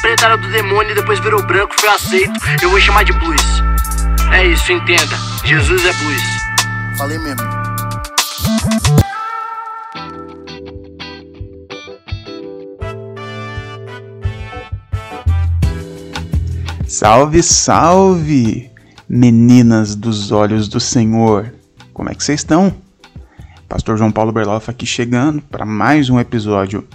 preta era do demônio e depois virou branco, foi aceito. Eu vou chamar de blues. É isso, entenda. Jesus é blues. Falei mesmo. Salve, salve, meninas dos olhos do Senhor. Como é que vocês estão? Pastor João Paulo Berloff aqui chegando para mais um episódio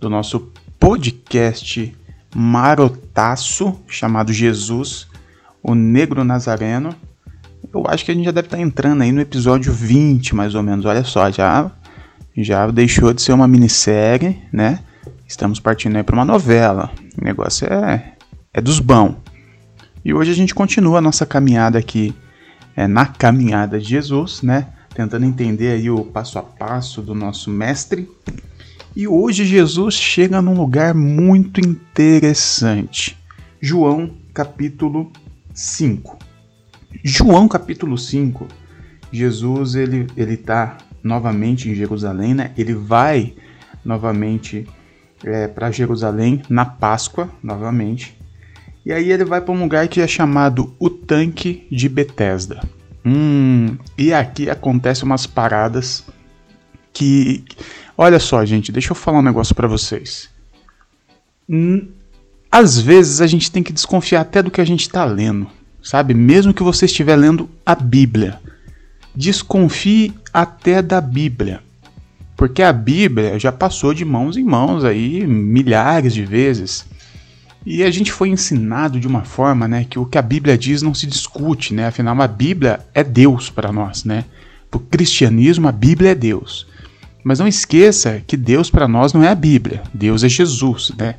do nosso podcast marotaço chamado Jesus, o Negro Nazareno. Eu acho que a gente já deve estar tá entrando aí no episódio 20, mais ou menos. Olha só, já já deixou de ser uma minissérie, né? Estamos partindo aí para uma novela. O negócio é é dos bons. E hoje a gente continua a nossa caminhada aqui é, na caminhada de Jesus, né? Tentando entender aí o passo a passo do nosso mestre. E hoje Jesus chega num lugar muito interessante. João capítulo 5. João capítulo 5. Jesus ele ele tá novamente em Jerusalém, né? Ele vai novamente é, para Jerusalém na Páscoa, novamente. E aí ele vai para um lugar que é chamado o Tanque de Betesda. Hum, e aqui acontecem umas paradas que, olha só, gente, deixa eu falar um negócio para vocês. Às vezes a gente tem que desconfiar até do que a gente está lendo, sabe? Mesmo que você estiver lendo a Bíblia, desconfie até da Bíblia. Porque a Bíblia já passou de mãos em mãos aí milhares de vezes. E a gente foi ensinado de uma forma, né, que o que a Bíblia diz não se discute, né? Afinal, a Bíblia é Deus para nós, né? Para o cristianismo, a Bíblia é Deus. Mas não esqueça que Deus para nós não é a Bíblia, Deus é Jesus, né?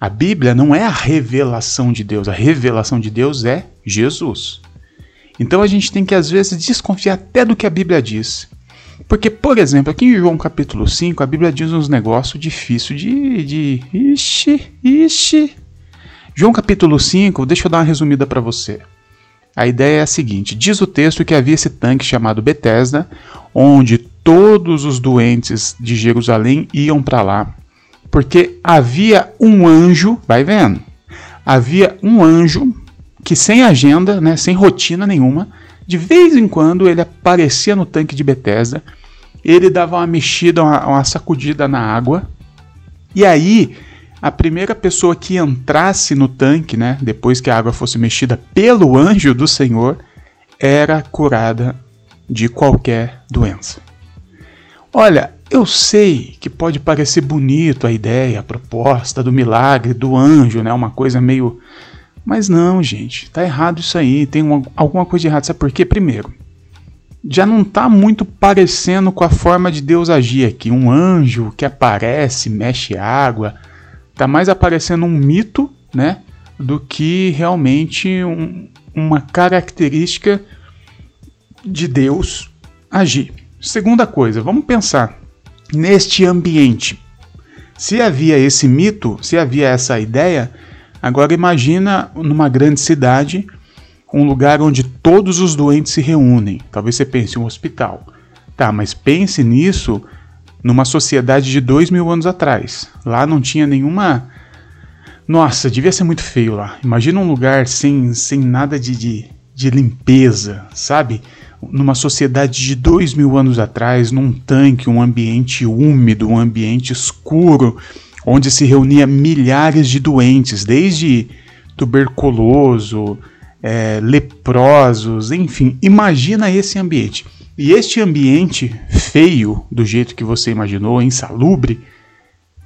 A Bíblia não é a revelação de Deus, a revelação de Deus é Jesus. Então a gente tem que às vezes desconfiar até do que a Bíblia diz. Porque, por exemplo, aqui em João capítulo 5, a Bíblia diz uns negócios difíceis de, de. Ixi, ixi, João capítulo 5, deixa eu dar uma resumida para você. A ideia é a seguinte: diz o texto que havia esse tanque chamado Betesda, onde todos os doentes de Jerusalém iam para lá, porque havia um anjo, vai vendo, havia um anjo que sem agenda, né, sem rotina nenhuma, de vez em quando ele aparecia no tanque de Betesda, ele dava uma mexida, uma, uma sacudida na água, e aí a primeira pessoa que entrasse no tanque, né, depois que a água fosse mexida pelo anjo do Senhor, era curada de qualquer doença. Olha, eu sei que pode parecer bonito a ideia, a proposta do milagre do anjo, né, uma coisa meio mas não, gente, tá errado isso aí, tem uma, alguma coisa de errado. Sabe por quê? Primeiro, já não tá muito parecendo com a forma de Deus agir aqui. Um anjo que aparece, mexe água, Tá mais aparecendo um mito, né? Do que realmente um, uma característica de Deus agir. Segunda coisa, vamos pensar neste ambiente. Se havia esse mito, se havia essa ideia, agora imagina numa grande cidade, um lugar onde todos os doentes se reúnem. Talvez você pense um hospital. Tá, mas pense nisso numa sociedade de dois mil anos atrás. Lá não tinha nenhuma. Nossa, devia ser muito feio lá. Imagina um lugar sem, sem nada de, de, de limpeza, sabe? Numa sociedade de dois mil anos atrás, num tanque, um ambiente úmido, um ambiente escuro, onde se reunia milhares de doentes, desde tuberculoso, é, leprosos, enfim. Imagina esse ambiente. E este ambiente feio, do jeito que você imaginou, insalubre,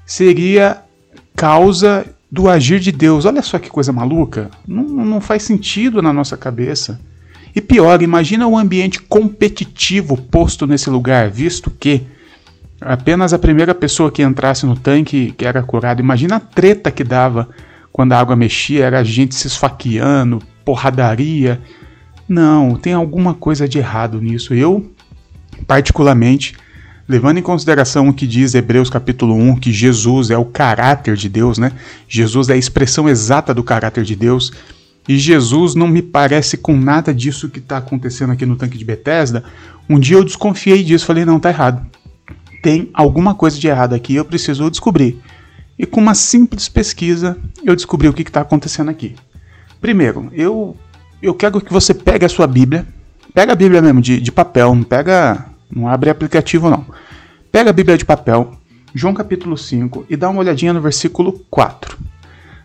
seria causa do agir de Deus. Olha só que coisa maluca. Não, não faz sentido na nossa cabeça. E pior, imagina o ambiente competitivo posto nesse lugar, visto que apenas a primeira pessoa que entrasse no tanque que era curada. Imagina a treta que dava quando a água mexia, era gente se esfaqueando, porradaria. Não, tem alguma coisa de errado nisso. Eu, particularmente, levando em consideração o que diz Hebreus capítulo 1, que Jesus é o caráter de Deus, né? Jesus é a expressão exata do caráter de Deus. E Jesus não me parece com nada disso que está acontecendo aqui no tanque de Bethesda. Um dia eu desconfiei disso, falei, não, tá errado. Tem alguma coisa de errado aqui, eu preciso descobrir. E com uma simples pesquisa, eu descobri o que está acontecendo aqui. Primeiro, eu, eu quero que você pegue a sua Bíblia, pega a Bíblia mesmo, de, de papel, não pega. não abre aplicativo não. Pega a Bíblia de papel, João capítulo 5, e dá uma olhadinha no versículo 4.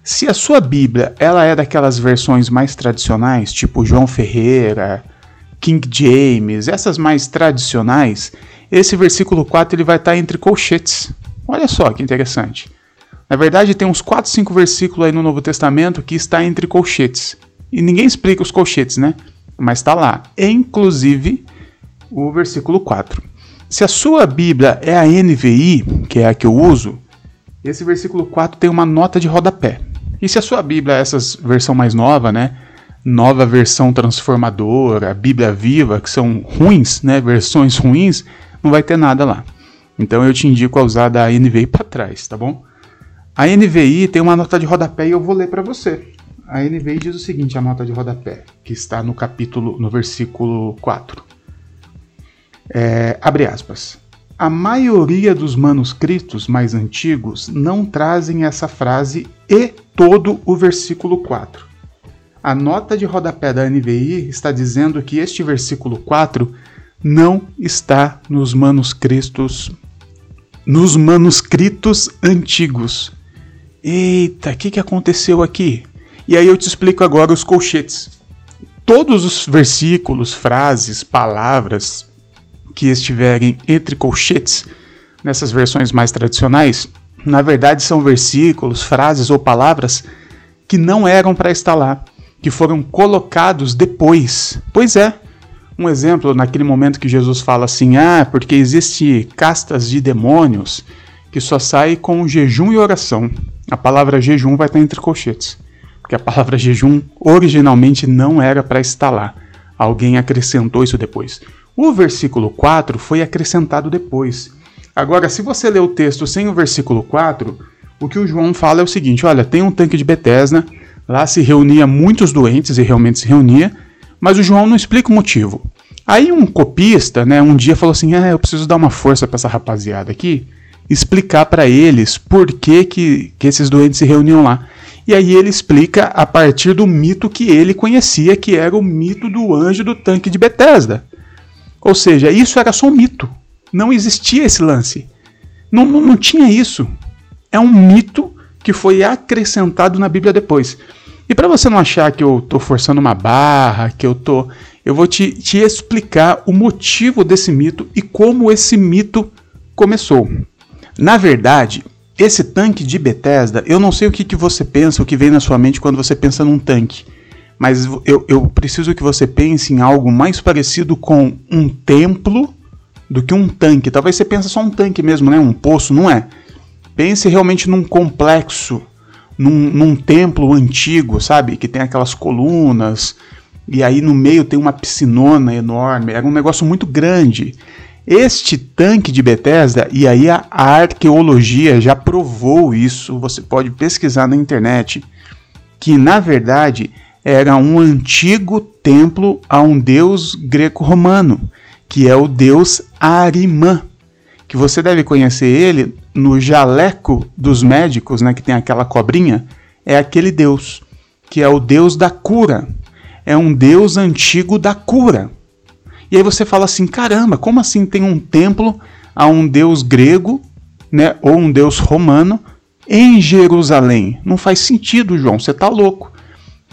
Se a sua Bíblia ela é daquelas versões mais tradicionais, tipo João Ferreira, King James, essas mais tradicionais, esse versículo 4 ele vai estar entre colchetes. Olha só que interessante. Na verdade, tem uns 4, 5 versículos aí no Novo Testamento que está entre colchetes. E ninguém explica os colchetes, né? Mas está lá. Inclusive o versículo 4. Se a sua Bíblia é a NVI, que é a que eu uso, esse versículo 4 tem uma nota de rodapé. E se a sua Bíblia é essa versão mais nova, né? Nova versão transformadora, Bíblia viva, que são ruins, né? Versões ruins, não vai ter nada lá. Então eu te indico a usar da NVI para trás, tá bom? A NVI tem uma nota de rodapé e eu vou ler para você. A NVI diz o seguinte, a nota de rodapé, que está no capítulo, no versículo 4. É, abre aspas. A maioria dos manuscritos mais antigos não trazem essa frase e todo o versículo 4. A nota de rodapé da NVI está dizendo que este versículo 4 não está nos manuscritos nos manuscritos antigos. Eita, o que, que aconteceu aqui? E aí eu te explico agora os colchetes. Todos os versículos, frases, palavras que estiverem entre colchetes nessas versões mais tradicionais, na verdade são versículos, frases ou palavras que não eram para estar lá, que foram colocados depois. Pois é, um exemplo, naquele momento que Jesus fala assim: ah, porque existe castas de demônios que só sai com jejum e oração. A palavra jejum vai estar entre colchetes, porque a palavra jejum originalmente não era para estar lá. Alguém acrescentou isso depois. O versículo 4 foi acrescentado depois. Agora, se você ler o texto sem o versículo 4, o que o João fala é o seguinte: olha, tem um tanque de Betesda, lá se reunia muitos doentes e realmente se reunia, mas o João não explica o motivo. Aí um copista, né, um dia falou assim: "Ah, eu preciso dar uma força para essa rapaziada aqui, explicar para eles por que, que que esses doentes se reuniam lá". E aí ele explica a partir do mito que ele conhecia, que era o mito do anjo do tanque de Betesda. Ou seja, isso era só um mito. Não existia esse lance. Não, não, não tinha isso. É um mito que foi acrescentado na Bíblia depois. E para você não achar que eu estou forçando uma barra, que eu tô, eu vou te, te explicar o motivo desse mito e como esse mito começou. Na verdade, esse tanque de Bethesda, eu não sei o que, que você pensa, o que vem na sua mente quando você pensa num tanque, mas eu, eu preciso que você pense em algo mais parecido com um templo do que um tanque. Talvez você pense só um tanque mesmo, né? Um poço, não é? Pense realmente num complexo num, num templo antigo, sabe? Que tem aquelas colunas, e aí no meio tem uma piscinona enorme, era um negócio muito grande. Este tanque de Bethesda, e aí a, a arqueologia já provou isso, você pode pesquisar na internet, que na verdade era um antigo templo a um deus greco-romano, que é o deus Arimã, que você deve conhecer ele no jaleco dos médicos, né, que tem aquela cobrinha, é aquele Deus, que é o Deus da cura. É um Deus antigo da cura. E aí você fala assim: caramba, como assim tem um templo a um Deus grego, né, ou um Deus romano em Jerusalém? Não faz sentido, João, você está louco.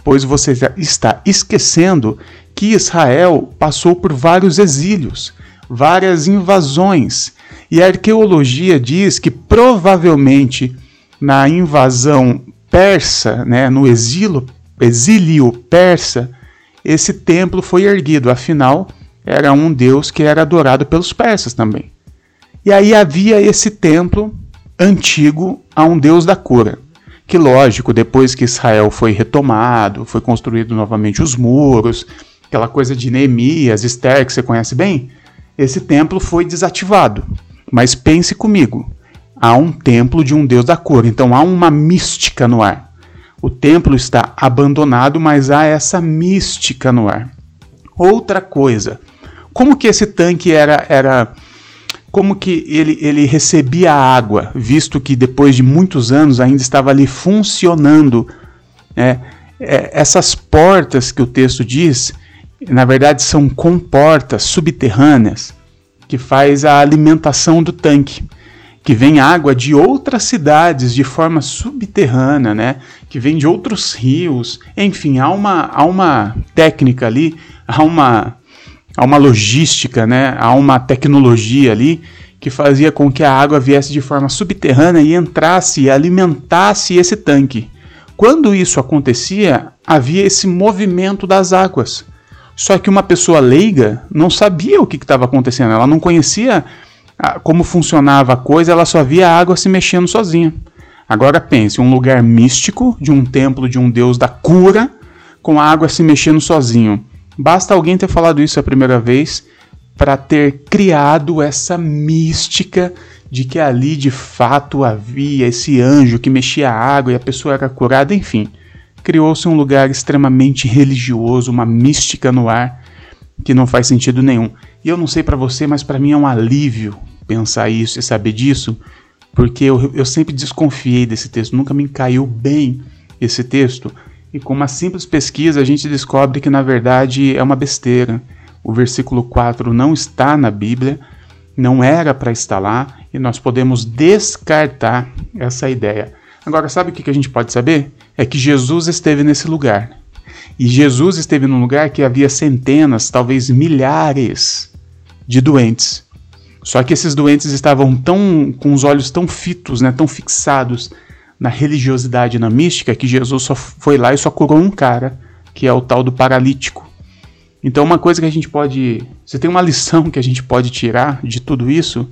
Pois você está esquecendo que Israel passou por vários exílios, várias invasões e a arqueologia diz que provavelmente na invasão persa, né, no exílio, exílio persa, esse templo foi erguido. Afinal, era um deus que era adorado pelos persas também. E aí havia esse templo antigo a um deus da cura. Que lógico, depois que Israel foi retomado, foi construído novamente os muros, aquela coisa de Neemias, Esther, que você conhece bem, esse templo foi desativado. Mas pense comigo: há um templo de um deus da cor, então há uma mística no ar. O templo está abandonado, mas há essa mística no ar. Outra coisa, como que esse tanque era era como que ele, ele recebia a água, visto que depois de muitos anos ainda estava ali funcionando. Né? É, essas portas que o texto diz, na verdade são comportas subterrâneas que faz a alimentação do tanque, que vem água de outras cidades de forma subterrânea, né? Que vem de outros rios, enfim, há uma, há uma técnica ali, há uma há uma logística, né? há uma tecnologia ali que fazia com que a água viesse de forma subterrânea e entrasse e alimentasse esse tanque. Quando isso acontecia, havia esse movimento das águas. Só que uma pessoa leiga não sabia o que estava acontecendo, ela não conhecia ah, como funcionava a coisa, ela só via a água se mexendo sozinha. Agora pense, um lugar místico, de um templo de um deus da cura, com a água se mexendo sozinho. Basta alguém ter falado isso a primeira vez para ter criado essa mística de que ali de fato havia esse anjo que mexia a água e a pessoa era curada, enfim. Criou-se um lugar extremamente religioso, uma mística no ar que não faz sentido nenhum. E eu não sei para você, mas para mim é um alívio pensar isso e saber disso, porque eu, eu sempre desconfiei desse texto, nunca me caiu bem esse texto. E com uma simples pesquisa a gente descobre que na verdade é uma besteira. O versículo 4 não está na Bíblia, não era para estar lá, e nós podemos descartar essa ideia. Agora, sabe o que a gente pode saber? É que Jesus esteve nesse lugar. E Jesus esteve num lugar que havia centenas, talvez milhares de doentes. Só que esses doentes estavam tão com os olhos tão fitos, né, tão fixados na religiosidade, na mística, que Jesus só foi lá e só curou um cara, que é o tal do paralítico. Então, uma coisa que a gente pode. Você tem uma lição que a gente pode tirar de tudo isso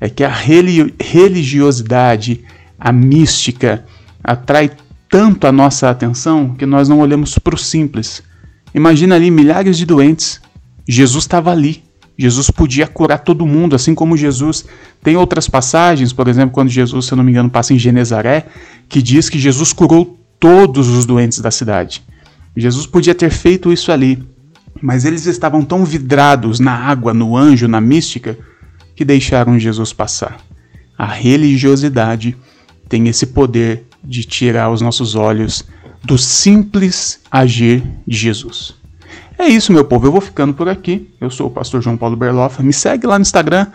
é que a religiosidade, a mística, atrai tanto a nossa atenção que nós não olhamos para o simples. Imagina ali milhares de doentes. Jesus estava ali. Jesus podia curar todo mundo, assim como Jesus. Tem outras passagens, por exemplo, quando Jesus, se eu não me engano, passa em Genezaré, que diz que Jesus curou todos os doentes da cidade. Jesus podia ter feito isso ali, mas eles estavam tão vidrados na água, no anjo, na mística, que deixaram Jesus passar. A religiosidade tem esse poder de tirar os nossos olhos do simples agir de Jesus. É isso, meu povo. Eu vou ficando por aqui. Eu sou o pastor João Paulo Berlofa. Me segue lá no Instagram,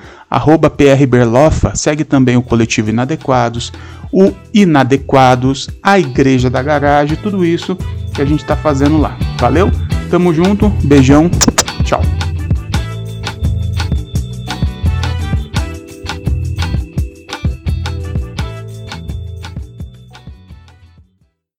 prberlofa. Segue também o Coletivo Inadequados, o Inadequados, a Igreja da Garagem, tudo isso que a gente está fazendo lá. Valeu? Tamo junto. Beijão. Tchau.